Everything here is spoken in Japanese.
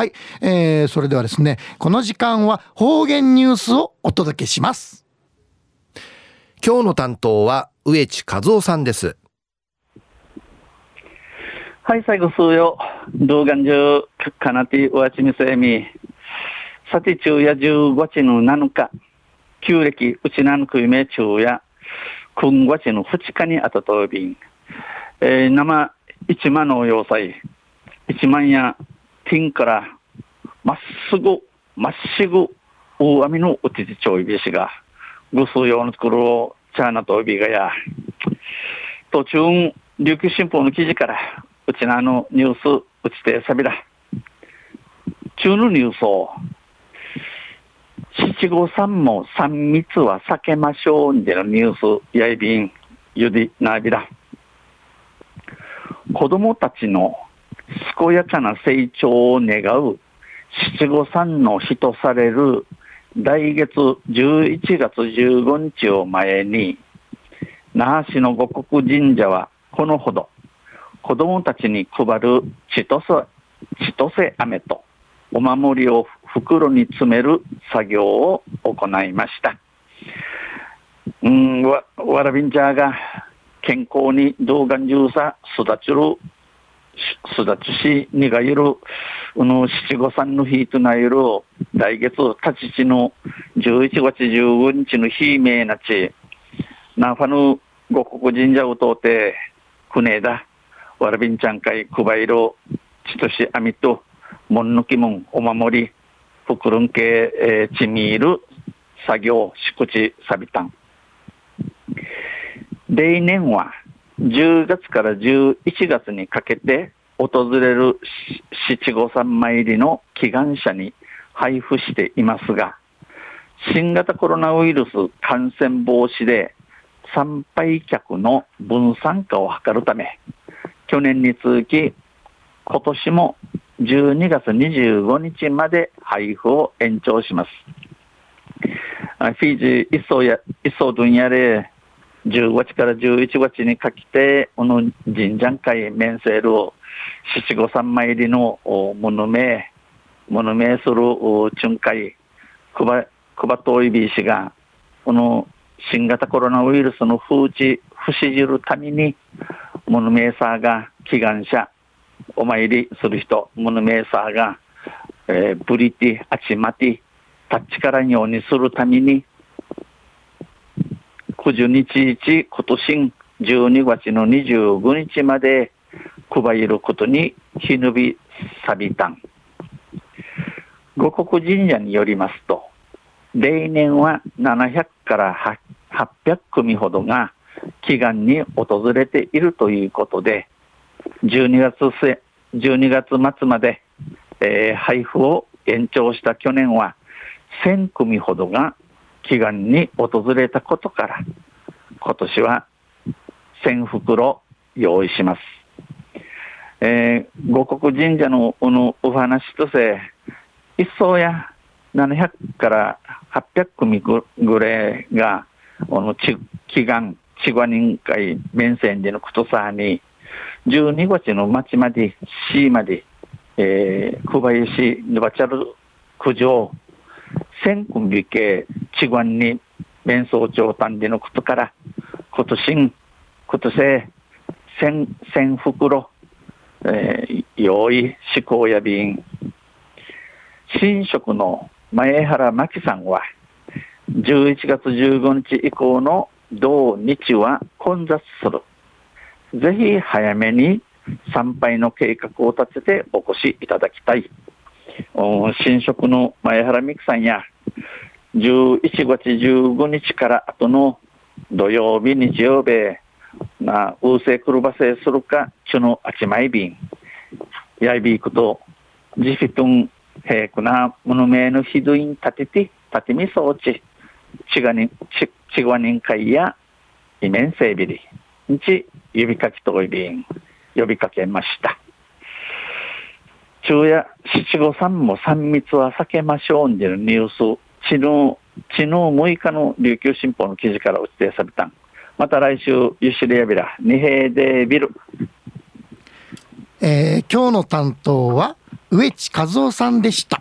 はい、えー、それではですねこの時間は方言ニュースをお届けします。今日の担当は植地和夫さんです。はい最後数よ動画中かなておわちみせみ。さて昼夜15日の7日。旧暦うちなんくいめ昼夜。今月の2日にあたとびん、えー、生一万の要塞。一万や天からまっすぐまっしぐ大網のうちちちょいびしがぐす用の作るをチャーナとびがや途中琉球新報の記事からうちのあのニュースうちてさびら。中のニュースを七五三も三密は避けましょうんでのニュースやいびんゆでなびら。子供たちの健やかな成長を願う七五三の日とされる来月11月15日を前に、那覇市の五国神社はこのほど子供たちに配る千歳、千歳飴とお守りを袋に詰める作業を行いました。うん、わ、わらびんちゃが健康に動画中さ育ちる育ちしにがいるうの七五三の日となゆる来月立ちちの11月15日の日名なちなファの五国神社を通って船だ。わらびんちゃんかいくばいろちとしあみともんぬきもんお守りふくるんけえー、ちみいる作業しくちさびたん。例年は10月から11月にかけて訪れる七五三参りの祈願者に配布していますが、新型コロナウイルス感染防止で参拝客の分散化を図るため、去年に続き、今年も12月25日まで配布を延長します。フィジー、一層や、一層分野で、10月から11月にかけて、この神社会面セールを七五三参りのものめ、ものめする巡回、くば、くばといびしが、この新型コロナウイルスの風知、不死じるために、ものめさが祈願者、お参りする人、ものめさが、えー、ブリティ、あちまて、タッチからようにするために、9日日、今年12月の25日まで配ることにひぬびさびたん。五国神社によりますと、例年は700から800組ほどが祈願に訪れているということで、12月末、12月末まで、えー、配布を延長した去年は1000組ほどが祈願に訪れたことから、今年は1000袋用意します。えー、五国神社のこのお話とせ、一層や700から800組ぐらいが、この祈願、千賀人会面線でのことさに、12月の町まで、市まで、えー、小林、ヌバチャル、九条、千組系、千賀に面相長短でのことから、今年、今年、千、千袋、えー、用意思考や便新職の前原真紀さんは11月15日以降の同日は混雑する。ぜひ早めに参拝の計画を立ててお越しいただきたい。新職の前原美樹さんや11月15日から後の土曜日日曜日な、うせくるばせするか、ちゅのあちまいびん。やいびいくと、じひとん、へくな、ものめのひどいんたてて、たてみそうち、ちがに、ち、ちがにんかいや、いめんせいびり。んち、指かきといびん、呼びかけました。昼夜、七五三も三密は避けましょうにるニュース、ちの、ちの6日の琉球新報の記事からお伝えされたん。また来週、ゆしりやびら、二平でビル。えー今日の担当は植地和夫さんでした